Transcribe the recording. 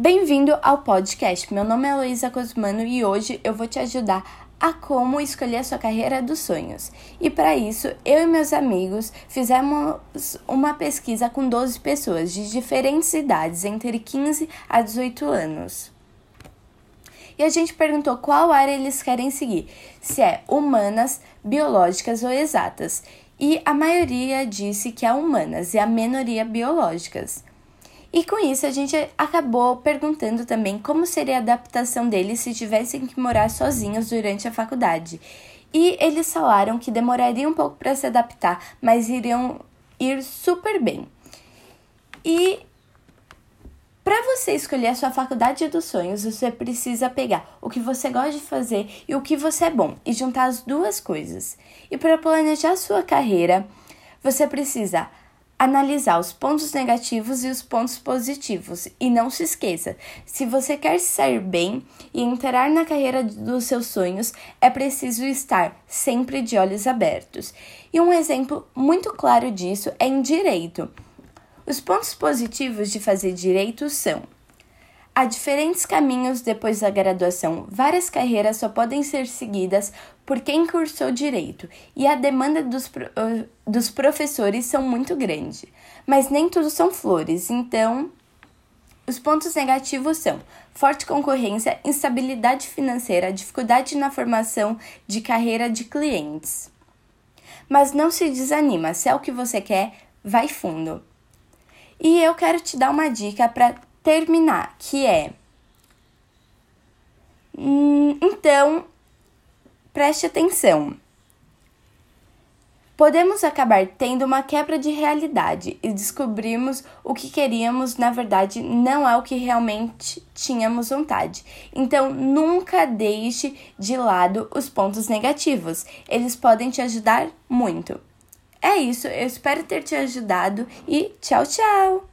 Bem-vindo ao podcast. Meu nome é Luísa Cosmano e hoje eu vou te ajudar a como escolher a sua carreira dos sonhos. E para isso, eu e meus amigos fizemos uma pesquisa com 12 pessoas de diferentes idades, entre 15 a 18 anos. E a gente perguntou qual área eles querem seguir, se é humanas, biológicas ou exatas. E a maioria disse que é humanas e a minoria biológicas. E com isso a gente acabou perguntando também como seria a adaptação deles se tivessem que morar sozinhos durante a faculdade. E eles falaram que demoraria um pouco para se adaptar, mas iriam ir super bem. E para você escolher a sua faculdade dos sonhos, você precisa pegar o que você gosta de fazer e o que você é bom e juntar as duas coisas. E para planejar a sua carreira, você precisa analisar os pontos negativos e os pontos positivos. E não se esqueça: se você quer sair bem e entrar na carreira dos seus sonhos, é preciso estar sempre de olhos abertos. E um exemplo muito claro disso é em direito. Os pontos positivos de fazer direito são Há diferentes caminhos depois da graduação. Várias carreiras só podem ser seguidas por quem cursou direito e a demanda dos, uh, dos professores são muito grande. Mas nem tudo são flores, então os pontos negativos são forte concorrência, instabilidade financeira, dificuldade na formação de carreira de clientes. Mas não se desanima, se é o que você quer, vai fundo. E eu quero te dar uma dica para terminar, que é. Hum, então, preste atenção. Podemos acabar tendo uma quebra de realidade e descobrirmos o que queríamos, na verdade, não é o que realmente tínhamos vontade. Então, nunca deixe de lado os pontos negativos, eles podem te ajudar muito. É isso, eu espero ter te ajudado e tchau, tchau!